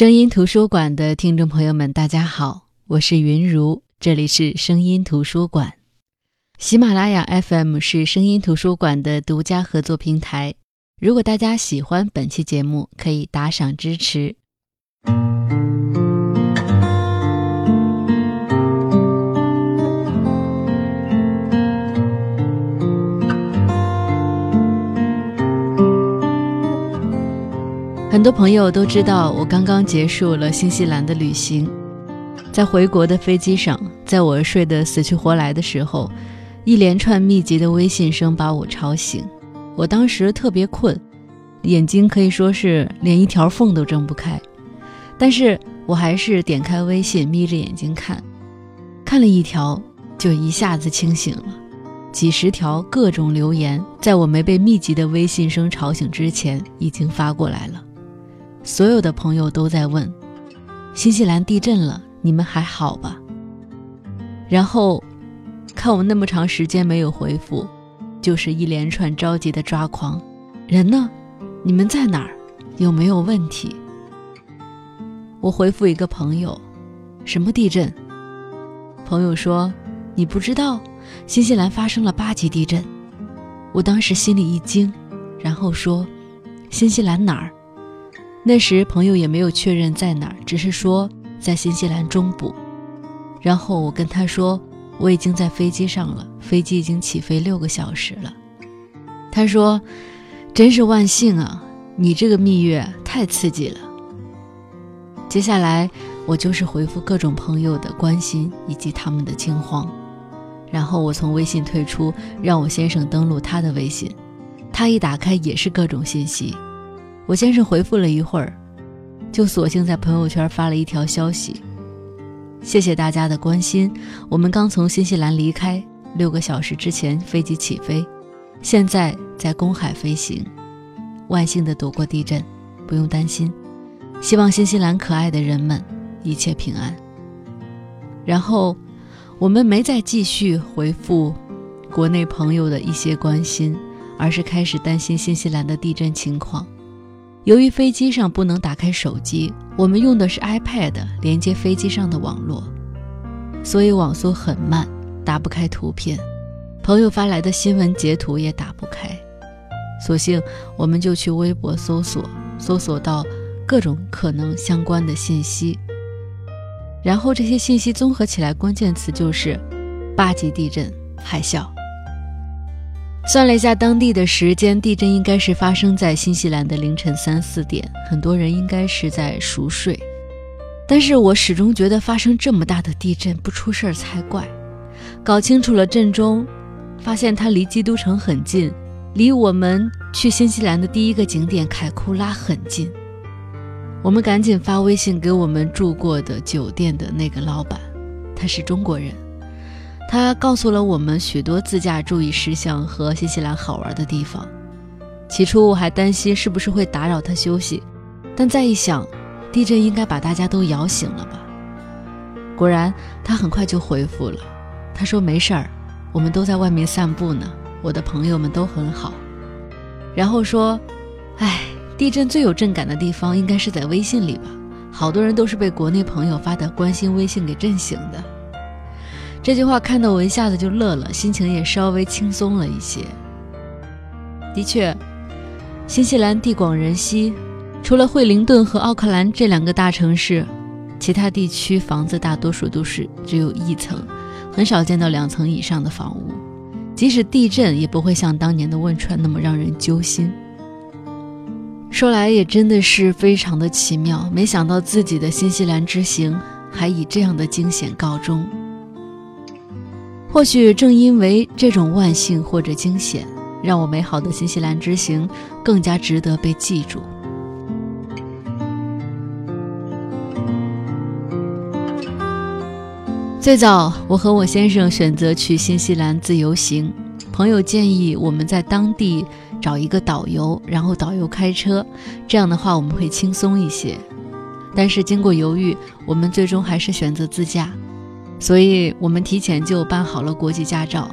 声音图书馆的听众朋友们，大家好，我是云如，这里是声音图书馆。喜马拉雅 FM 是声音图书馆的独家合作平台。如果大家喜欢本期节目，可以打赏支持。很多朋友都知道，我刚刚结束了新西兰的旅行，在回国的飞机上，在我睡得死去活来的时候，一连串密集的微信声把我吵醒。我当时特别困，眼睛可以说是连一条缝都睁不开，但是我还是点开微信，眯着眼睛看，看了一条，就一下子清醒了。几十条各种留言，在我没被密集的微信声吵醒之前，已经发过来了。所有的朋友都在问：“新西兰地震了，你们还好吧？”然后，看我那么长时间没有回复，就是一连串着急的抓狂：“人呢？你们在哪儿？有没有问题？”我回复一个朋友：“什么地震？”朋友说：“你不知道，新西兰发生了八级地震。”我当时心里一惊，然后说：“新西兰哪儿？”那时朋友也没有确认在哪儿，只是说在新西兰中部。然后我跟他说我已经在飞机上了，飞机已经起飞六个小时了。他说：“真是万幸啊，你这个蜜月太刺激了。”接下来我就是回复各种朋友的关心以及他们的惊慌。然后我从微信退出，让我先生登录他的微信，他一打开也是各种信息。我先是回复了一会儿，就索性在朋友圈发了一条消息：“谢谢大家的关心，我们刚从新西兰离开，六个小时之前飞机起飞，现在在公海飞行，万幸的躲过地震，不用担心。希望新西兰可爱的人们一切平安。”然后我们没再继续回复国内朋友的一些关心，而是开始担心新西兰的地震情况。由于飞机上不能打开手机，我们用的是 iPad 连接飞机上的网络，所以网速很慢，打不开图片，朋友发来的新闻截图也打不开。索性我们就去微博搜索，搜索到各种可能相关的信息，然后这些信息综合起来，关键词就是八级地震、海啸。算了一下当地的时间，地震应该是发生在新西兰的凌晨三四点，很多人应该是在熟睡。但是我始终觉得发生这么大的地震不出事儿才怪。搞清楚了震中，发现它离基督城很近，离我们去新西兰的第一个景点凯库拉很近。我们赶紧发微信给我们住过的酒店的那个老板，他是中国人。他告诉了我们许多自驾注意事项和新西兰好玩的地方。起初我还担心是不是会打扰他休息，但再一想，地震应该把大家都摇醒了吧。果然，他很快就回复了。他说：“没事儿，我们都在外面散步呢，我的朋友们都很好。”然后说：“哎，地震最有震感的地方应该是在微信里吧？好多人都是被国内朋友发的关心微信给震醒的。”这句话看得我一下子就乐了，心情也稍微轻松了一些。的确，新西兰地广人稀，除了惠灵顿和奥克兰这两个大城市，其他地区房子大多数都是只有一层，很少见到两层以上的房屋。即使地震，也不会像当年的汶川那么让人揪心。说来也真的是非常的奇妙，没想到自己的新西兰之行还以这样的惊险告终。或许正因为这种万幸或者惊险，让我美好的新西兰之行更加值得被记住。最早，我和我先生选择去新西兰自由行，朋友建议我们在当地找一个导游，然后导游开车，这样的话我们会轻松一些。但是经过犹豫，我们最终还是选择自驾。所以我们提前就办好了国际驾照，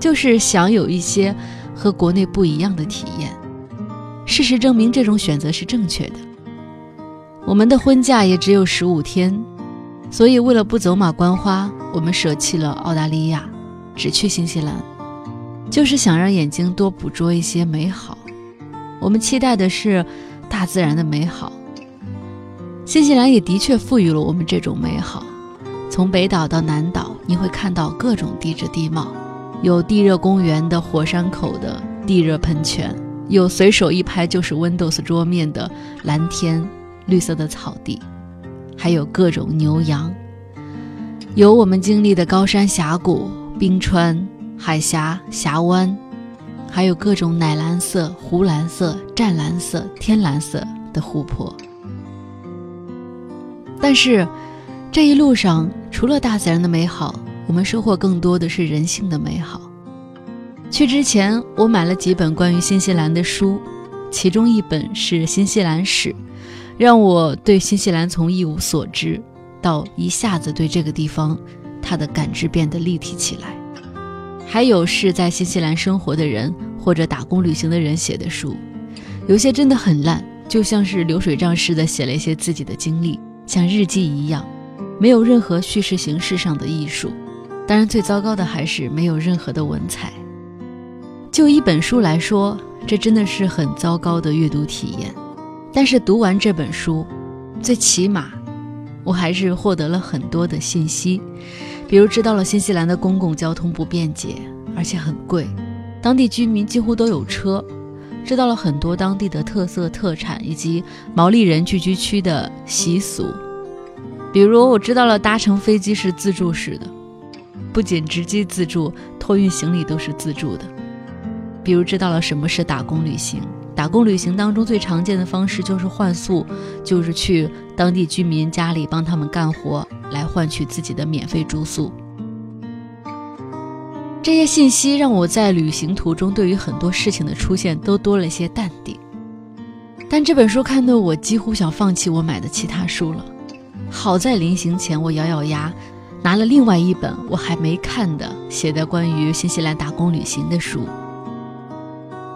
就是想有一些和国内不一样的体验。事实证明，这种选择是正确的。我们的婚假也只有十五天，所以为了不走马观花，我们舍弃了澳大利亚，只去新西兰，就是想让眼睛多捕捉一些美好。我们期待的是大自然的美好。新西兰也的确赋予了我们这种美好。从北岛到南岛，你会看到各种地质地貌，有地热公园的火山口的地热喷泉，有随手一拍就是 Windows 桌面的蓝天、绿色的草地，还有各种牛羊，有我们经历的高山峡谷、冰川、海峡、峡湾，还有各种奶蓝色、湖蓝色、湛蓝色、天蓝色的湖泊。但是，这一路上除了大自然的美好，我们收获更多的是人性的美好。去之前，我买了几本关于新西兰的书，其中一本是《新西兰史》，让我对新西兰从一无所知到一下子对这个地方它的感知变得立体起来。还有是在新西兰生活的人或者打工旅行的人写的书，有些真的很烂，就像是流水账似的写了一些自己的经历。像日记一样，没有任何叙事形式上的艺术。当然，最糟糕的还是没有任何的文采。就一本书来说，这真的是很糟糕的阅读体验。但是读完这本书，最起码我还是获得了很多的信息，比如知道了新西兰的公共交通不便捷，而且很贵，当地居民几乎都有车。知道了很多当地的特色特产以及毛利人聚居区的习俗，比如我知道了搭乘飞机是自助式的，不仅直机自助，托运行李都是自助的。比如知道了什么是打工旅行，打工旅行当中最常见的方式就是换宿，就是去当地居民家里帮他们干活，来换取自己的免费住宿。这些信息让我在旅行途中对于很多事情的出现都多了些淡定，但这本书看得我几乎想放弃我买的其他书了。好在临行前我咬咬牙，拿了另外一本我还没看的写的关于新西兰打工旅行的书。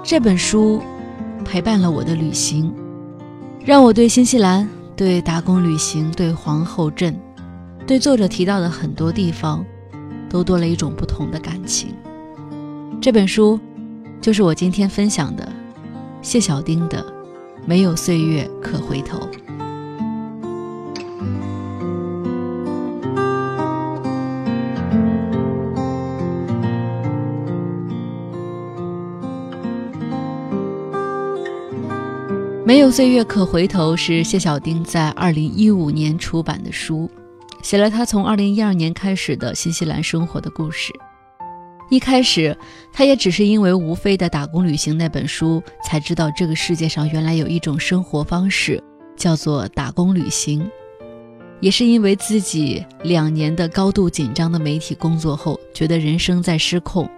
这本书陪伴了我的旅行，让我对新西兰、对打工旅行、对皇后镇、对作者提到的很多地方。都多了一种不同的感情。这本书就是我今天分享的谢小丁的《没有岁月可回头》。没有岁月可回头是谢小丁在二零一五年出版的书。写了他从二零一二年开始的新西兰生活的故事。一开始，他也只是因为吴飞的《打工旅行》那本书，才知道这个世界上原来有一种生活方式叫做打工旅行。也是因为自己两年的高度紧张的媒体工作后，觉得人生在失控，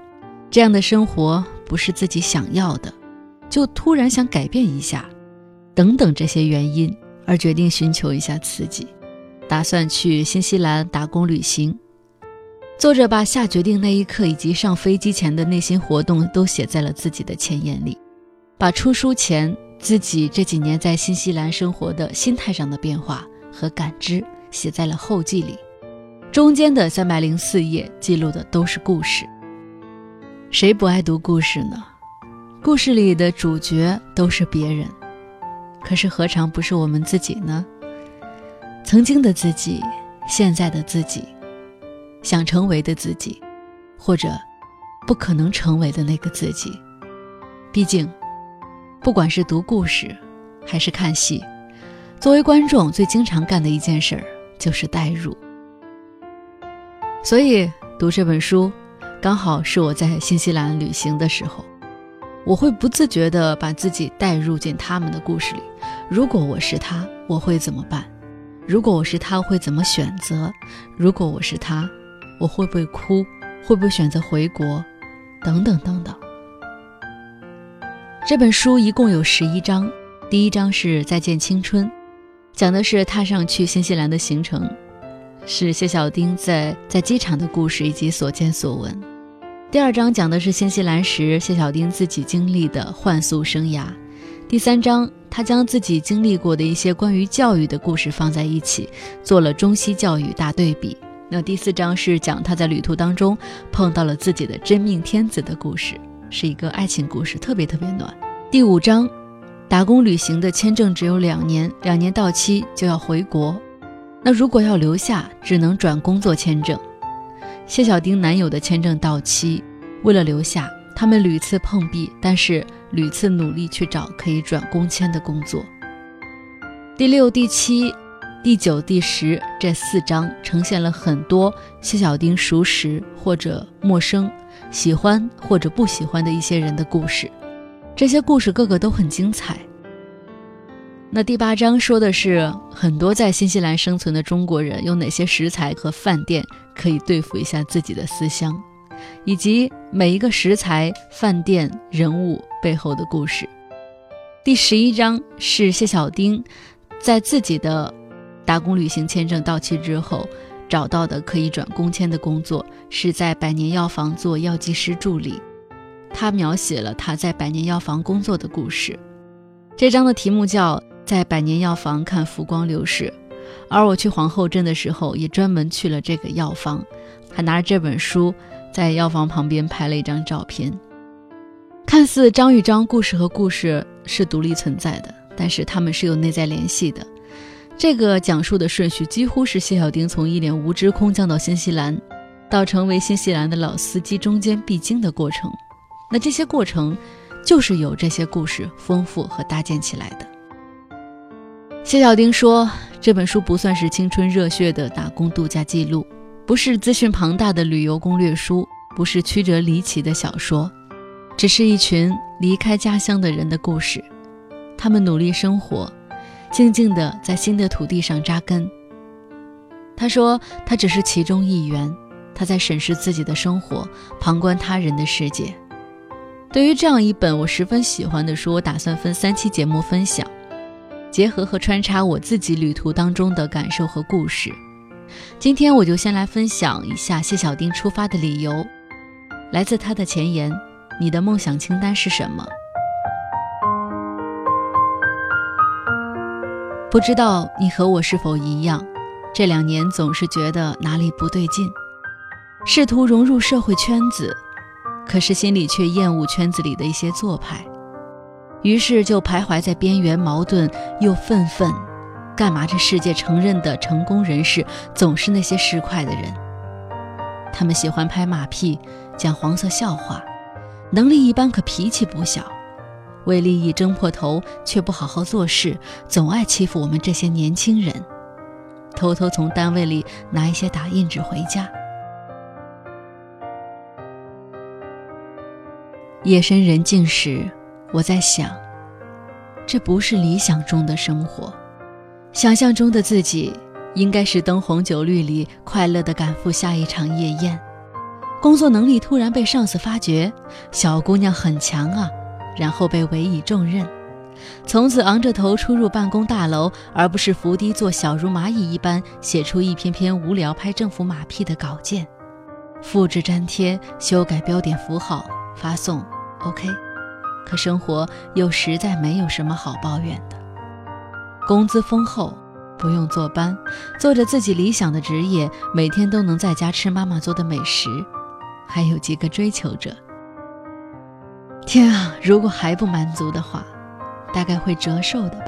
这样的生活不是自己想要的，就突然想改变一下，等等这些原因，而决定寻求一下刺激。打算去新西兰打工旅行。作者把下决定那一刻以及上飞机前的内心活动都写在了自己的前言里，把出书前自己这几年在新西兰生活的心态上的变化和感知写在了后记里。中间的三百零四页记录的都是故事。谁不爱读故事呢？故事里的主角都是别人，可是何尝不是我们自己呢？曾经的自己，现在的自己，想成为的自己，或者不可能成为的那个自己。毕竟，不管是读故事，还是看戏，作为观众最经常干的一件事儿就是代入。所以读这本书，刚好是我在新西兰旅行的时候，我会不自觉地把自己带入进他们的故事里。如果我是他，我会怎么办？如果我是他，会怎么选择？如果我是他，我会不会哭？会不会选择回国？等等等等。这本书一共有十一章，第一章是再见青春，讲的是踏上去新西兰的行程，是谢小丁在在机场的故事以及所见所闻。第二章讲的是新西兰时谢小丁自己经历的换宿生涯。第三章他将自己经历过的一些关于教育的故事放在一起，做了中西教育大对比。那第四章是讲他在旅途当中碰到了自己的真命天子的故事，是一个爱情故事，特别特别暖。第五章，打工旅行的签证只有两年，两年到期就要回国。那如果要留下，只能转工作签证。谢小丁男友的签证到期，为了留下，他们屡次碰壁，但是屡次努力去找可以转工签的工作。第六、第七。第九、第十这四章呈现了很多谢小丁熟识或者陌生、喜欢或者不喜欢的一些人的故事，这些故事个个都很精彩。那第八章说的是很多在新西兰生存的中国人有哪些食材和饭店可以对付一下自己的思乡，以及每一个食材、饭店、人物背后的故事。第十一章是谢小丁在自己的。打工旅行签证到期之后，找到的可以转工签的工作是在百年药房做药剂师助理。他描写了他在百年药房工作的故事。这章的题目叫《在百年药房看浮光流逝》，而我去皇后镇的时候也专门去了这个药房，还拿着这本书在药房旁边拍了一张照片。看似章与章故事和故事是独立存在的，但是他们是有内在联系的。这个讲述的顺序几乎是谢小丁从一脸无知空降到新西兰，到成为新西兰的老司机中间必经的过程。那这些过程，就是由这些故事丰富和搭建起来的。谢小丁说，这本书不算是青春热血的打工度假记录，不是资讯庞大的旅游攻略书，不是曲折离奇的小说，只是一群离开家乡的人的故事。他们努力生活。静静地在新的土地上扎根。他说：“他只是其中一员，他在审视自己的生活，旁观他人的世界。”对于这样一本我十分喜欢的书，我打算分三期节目分享，结合和穿插我自己旅途当中的感受和故事。今天我就先来分享一下谢小丁出发的理由，来自他的前言：“你的梦想清单是什么？”不知道你和我是否一样，这两年总是觉得哪里不对劲，试图融入社会圈子，可是心里却厌恶圈子里的一些做派，于是就徘徊在边缘，矛盾又愤愤。干嘛这世界承认的成功人士总是那些市侩的人？他们喜欢拍马屁，讲黄色笑话，能力一般，可脾气不小。为利益争破头，却不好好做事，总爱欺负我们这些年轻人。偷偷从单位里拿一些打印纸回家。夜深人静时，我在想，这不是理想中的生活。想象中的自己，应该是灯红酒绿里快乐地赶赴下一场夜宴。工作能力突然被上司发觉，小姑娘很强啊。然后被委以重任，从此昂着头出入办公大楼，而不是伏低做小如蚂蚁一般写出一篇篇无聊拍政府马屁的稿件，复制粘贴修改标点符号发送，OK。可生活又实在没有什么好抱怨的，工资丰厚，不用坐班，做着自己理想的职业，每天都能在家吃妈妈做的美食，还有几个追求者。天啊！如果还不满足的话，大概会折寿的吧。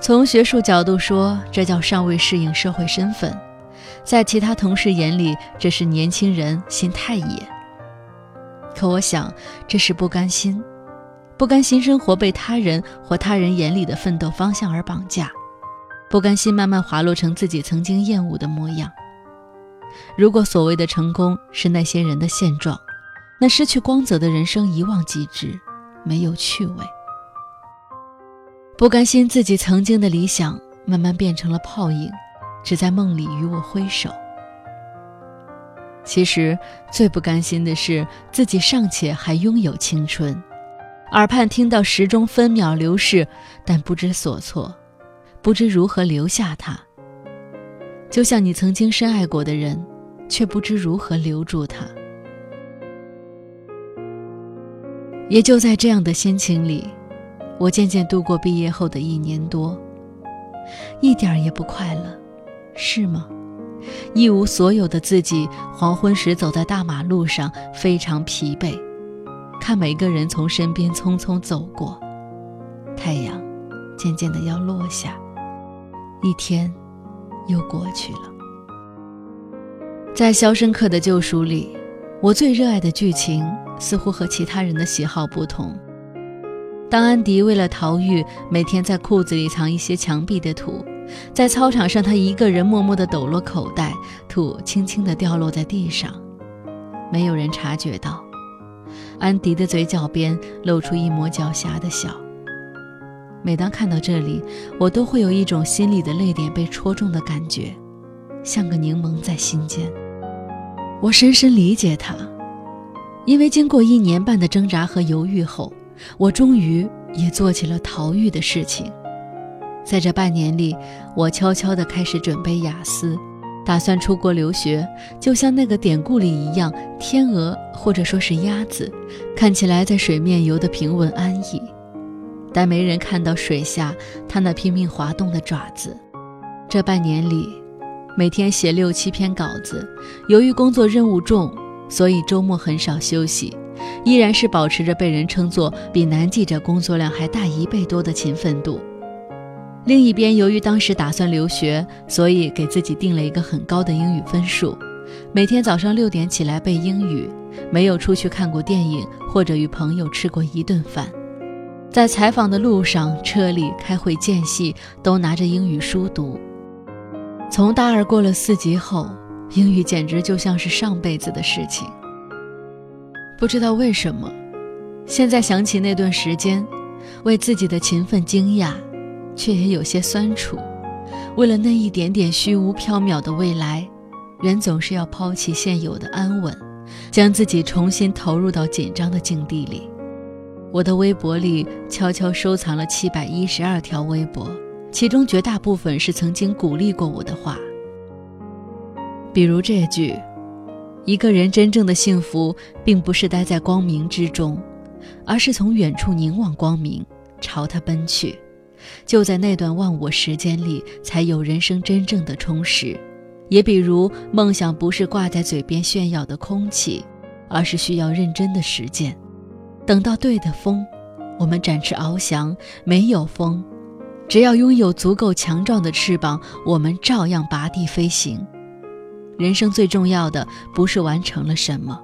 从学术角度说，这叫尚未适应社会身份；在其他同事眼里，这是年轻人心太野。可我想，这是不甘心，不甘心生活被他人或他人眼里的奋斗方向而绑架，不甘心慢慢滑落成自己曾经厌恶的模样。如果所谓的成功是那些人的现状，那失去光泽的人生一望即知，没有趣味。不甘心自己曾经的理想慢慢变成了泡影，只在梦里与我挥手。其实最不甘心的是自己尚且还拥有青春，耳畔听到时钟分秒流逝，但不知所措，不知如何留下他。就像你曾经深爱过的人，却不知如何留住他。也就在这样的心情里，我渐渐度过毕业后的一年多，一点儿也不快乐，是吗？一无所有的自己，黄昏时走在大马路上，非常疲惫，看每个人从身边匆匆走过，太阳渐渐的要落下，一天又过去了。在《肖申克的救赎》里，我最热爱的剧情似乎和其他人的喜好不同。当安迪为了逃狱，每天在裤子里藏一些墙壁的土，在操场上，他一个人默默地抖落口袋，土轻轻地掉落在地上，没有人察觉到。安迪的嘴角边露出一抹狡黠的笑。每当看到这里，我都会有一种心里的泪点被戳中的感觉，像个柠檬在心间。我深深理解他，因为经过一年半的挣扎和犹豫后，我终于也做起了逃狱的事情。在这半年里，我悄悄地开始准备雅思，打算出国留学，就像那个典故里一样，天鹅或者说是鸭子，看起来在水面游得平稳安逸，但没人看到水下它那拼命滑动的爪子。这半年里。每天写六七篇稿子，由于工作任务重，所以周末很少休息，依然是保持着被人称作比男记者工作量还大一倍多的勤奋度。另一边，由于当时打算留学，所以给自己定了一个很高的英语分数，每天早上六点起来背英语，没有出去看过电影或者与朋友吃过一顿饭，在采访的路上、车里、开会间隙，都拿着英语书读。从大二过了四级后，英语简直就像是上辈子的事情。不知道为什么，现在想起那段时间，为自己的勤奋惊讶，却也有些酸楚。为了那一点点虚无缥缈的未来，人总是要抛弃现有的安稳，将自己重新投入到紧张的境地里。我的微博里悄悄收藏了七百一十二条微博。其中绝大部分是曾经鼓励过我的话，比如这句：“一个人真正的幸福，并不是待在光明之中，而是从远处凝望光明，朝它奔去。就在那段忘我时间里，才有人生真正的充实。”也比如，梦想不是挂在嘴边炫耀的空气，而是需要认真的实践。等到对的风，我们展翅翱翔；没有风。只要拥有足够强壮的翅膀，我们照样拔地飞行。人生最重要的不是完成了什么，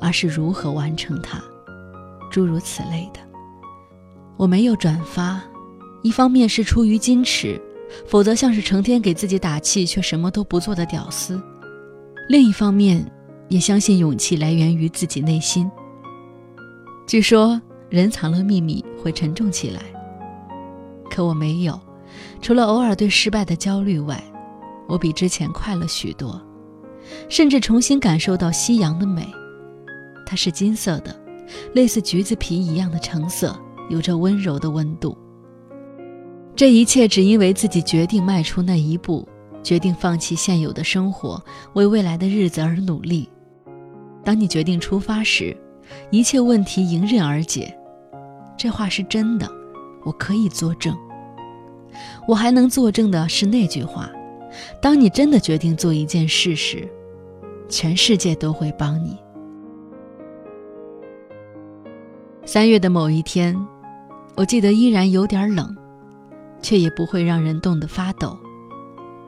而是如何完成它。诸如此类的，我没有转发，一方面是出于矜持，否则像是成天给自己打气却什么都不做的屌丝；另一方面，也相信勇气来源于自己内心。据说，人藏了秘密会沉重起来。可我没有，除了偶尔对失败的焦虑外，我比之前快乐许多，甚至重新感受到夕阳的美。它是金色的，类似橘子皮一样的橙色，有着温柔的温度。这一切只因为自己决定迈出那一步，决定放弃现有的生活，为未来的日子而努力。当你决定出发时，一切问题迎刃而解。这话是真的。我可以作证，我还能作证的是那句话：当你真的决定做一件事时，全世界都会帮你。三月的某一天，我记得依然有点冷，却也不会让人冻得发抖。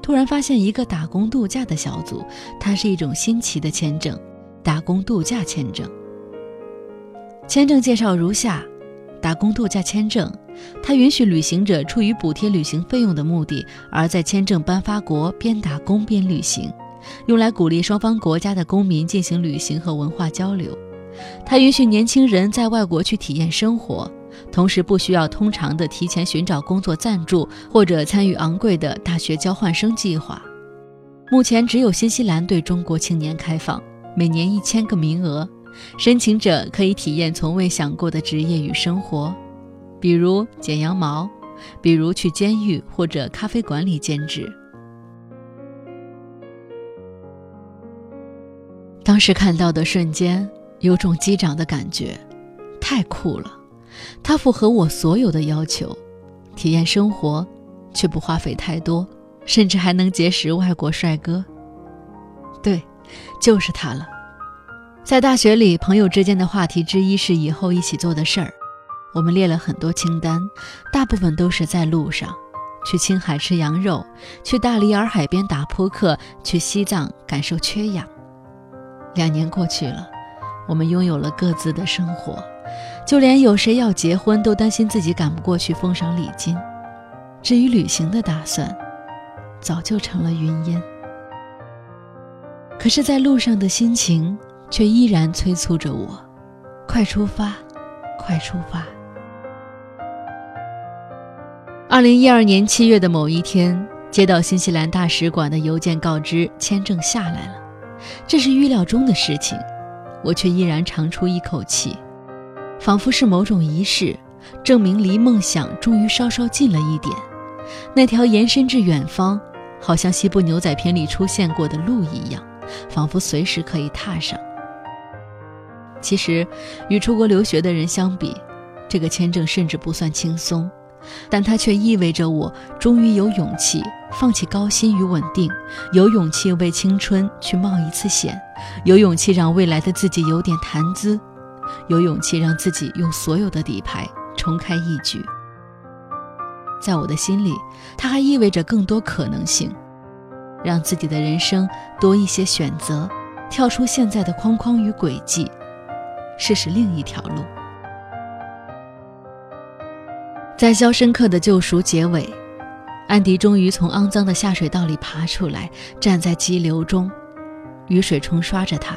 突然发现一个打工度假的小组，它是一种新奇的签证——打工度假签证。签证介绍如下：打工度假签证。它允许旅行者出于补贴旅行费用的目的，而在签证颁发国边打工边旅行，用来鼓励双方国家的公民进行旅行和文化交流。它允许年轻人在外国去体验生活，同时不需要通常的提前寻找工作赞助或者参与昂贵的大学交换生计划。目前只有新西兰对中国青年开放，每年一千个名额，申请者可以体验从未想过的职业与生活。比如剪羊毛，比如去监狱或者咖啡馆里兼职。当时看到的瞬间，有种击掌的感觉，太酷了！它符合我所有的要求，体验生活，却不花费太多，甚至还能结识外国帅哥。对，就是他了。在大学里，朋友之间的话题之一是以后一起做的事儿。我们列了很多清单，大部分都是在路上：去青海吃羊肉，去大理洱海边打扑克，去西藏感受缺氧。两年过去了，我们拥有了各自的生活，就连有谁要结婚，都担心自己赶不过去奉上礼金。至于旅行的打算，早就成了云烟。可是，在路上的心情。却依然催促着我，快出发，快出发。二零一二年七月的某一天，接到新西兰大使馆的邮件，告知签证下来了。这是预料中的事情，我却依然长出一口气，仿佛是某种仪式，证明离梦想终于稍稍近了一点。那条延伸至远方，好像西部牛仔片里出现过的路一样，仿佛随时可以踏上。其实，与出国留学的人相比，这个签证甚至不算轻松，但它却意味着我终于有勇气放弃高薪与稳定，有勇气为青春去冒一次险，有勇气让未来的自己有点谈资，有勇气让自己用所有的底牌重开一局。在我的心里，它还意味着更多可能性，让自己的人生多一些选择，跳出现在的框框与轨迹。试试另一条路。在《肖申克的救赎》结尾，安迪终于从肮脏的下水道里爬出来，站在激流中，雨水冲刷着他。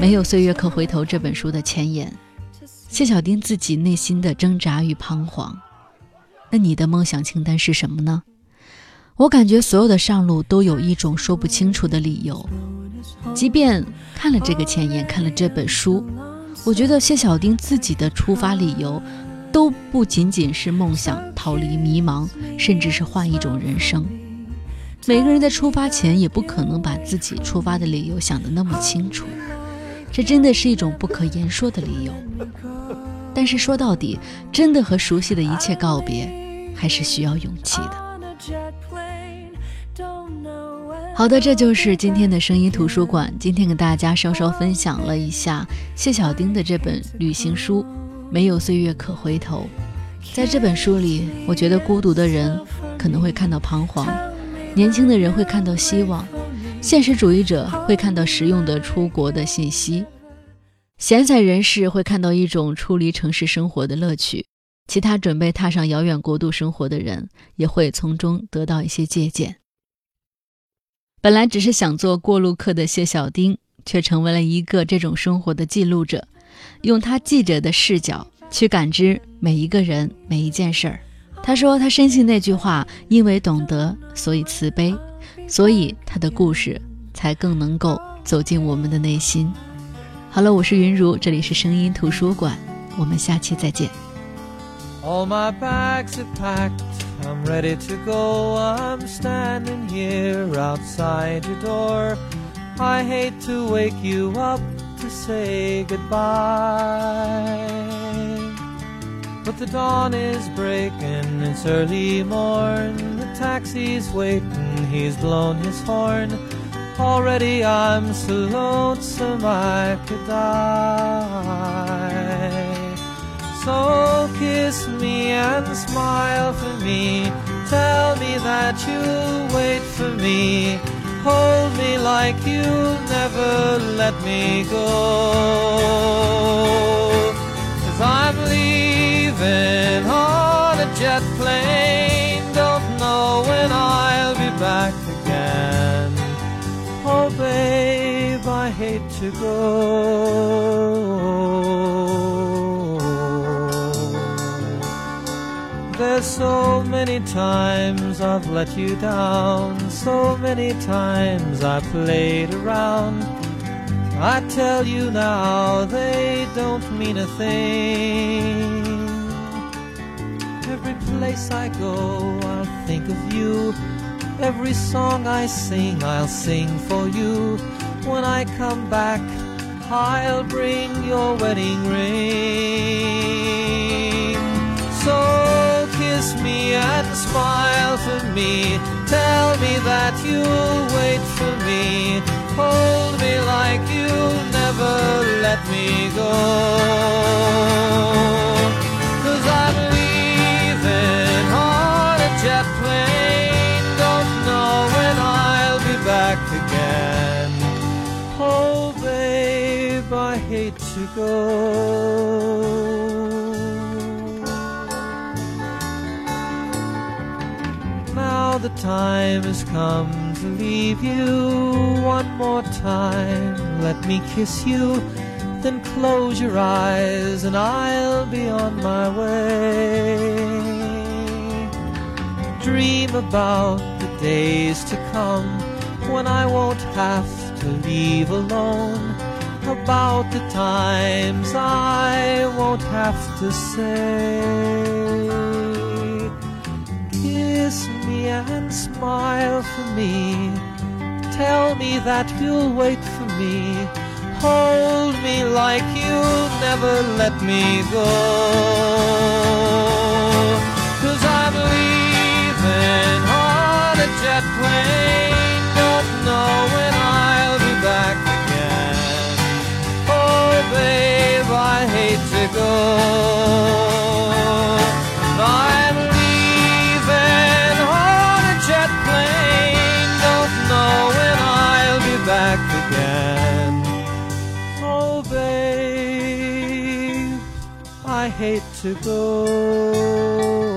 没有岁月可回头》这本书的前言。谢小丁自己内心的挣扎与彷徨。那你的梦想清单是什么呢？我感觉所有的上路都有一种说不清楚的理由。即便看了这个前言，看了这本书，我觉得谢小丁自己的出发理由，都不仅仅是梦想逃离迷茫，甚至是换一种人生。每个人在出发前也不可能把自己出发的理由想得那么清楚，这真的是一种不可言说的理由。但是说到底，真的和熟悉的一切告别，还是需要勇气的。好的，这就是今天的声音图书馆。今天给大家稍稍分享了一下谢小丁的这本旅行书《没有岁月可回头》。在这本书里，我觉得孤独的人可能会看到彷徨，年轻的人会看到希望，现实主义者会看到实用的出国的信息，闲散人士会看到一种出离城市生活的乐趣，其他准备踏上遥远国度生活的人也会从中得到一些借鉴。本来只是想做过路客的谢小丁，却成为了一个这种生活的记录者，用他记者的视角去感知每一个人、每一件事儿。他说：“他深信那句话，因为懂得，所以慈悲，所以他的故事才更能够走进我们的内心。”好了，我是云如，这里是声音图书馆，我们下期再见。All my bags are packed, I'm ready to go. I'm standing here outside your door. I hate to wake you up to say goodbye. But the dawn is breaking, it's early morn. Taxi's waiting, he's blown his horn. Already I'm so lonesome I could die. So kiss me and smile for me. Tell me that you'll wait for me. Hold me like you'll never let me go. Cause I'm leaving on a jet plane. When I'll be back again. Oh, babe, I hate to go. There's so many times I've let you down, so many times I played around. I tell you now, they don't mean a thing. Place I go, I'll think of you. Every song I sing, I'll sing for you. When I come back, I'll bring your wedding ring. So kiss me and smile for me. Tell me that you'll wait for me. Hold me like you'll never let me go. Go. Now the time has come to leave you one more time. Let me kiss you, then close your eyes, and I'll be on my way. Dream about the days to come when I won't have to leave alone. About the times I won't have to say kiss me and smile for me. Tell me that you'll wait for me. Hold me like you'll never let me go. Cause I'm leaving on a jet plane. Don't know when I'll babe, I hate to go. I'm leaving on a jet plane. Don't know when I'll be back again. Oh, babe, I hate to go.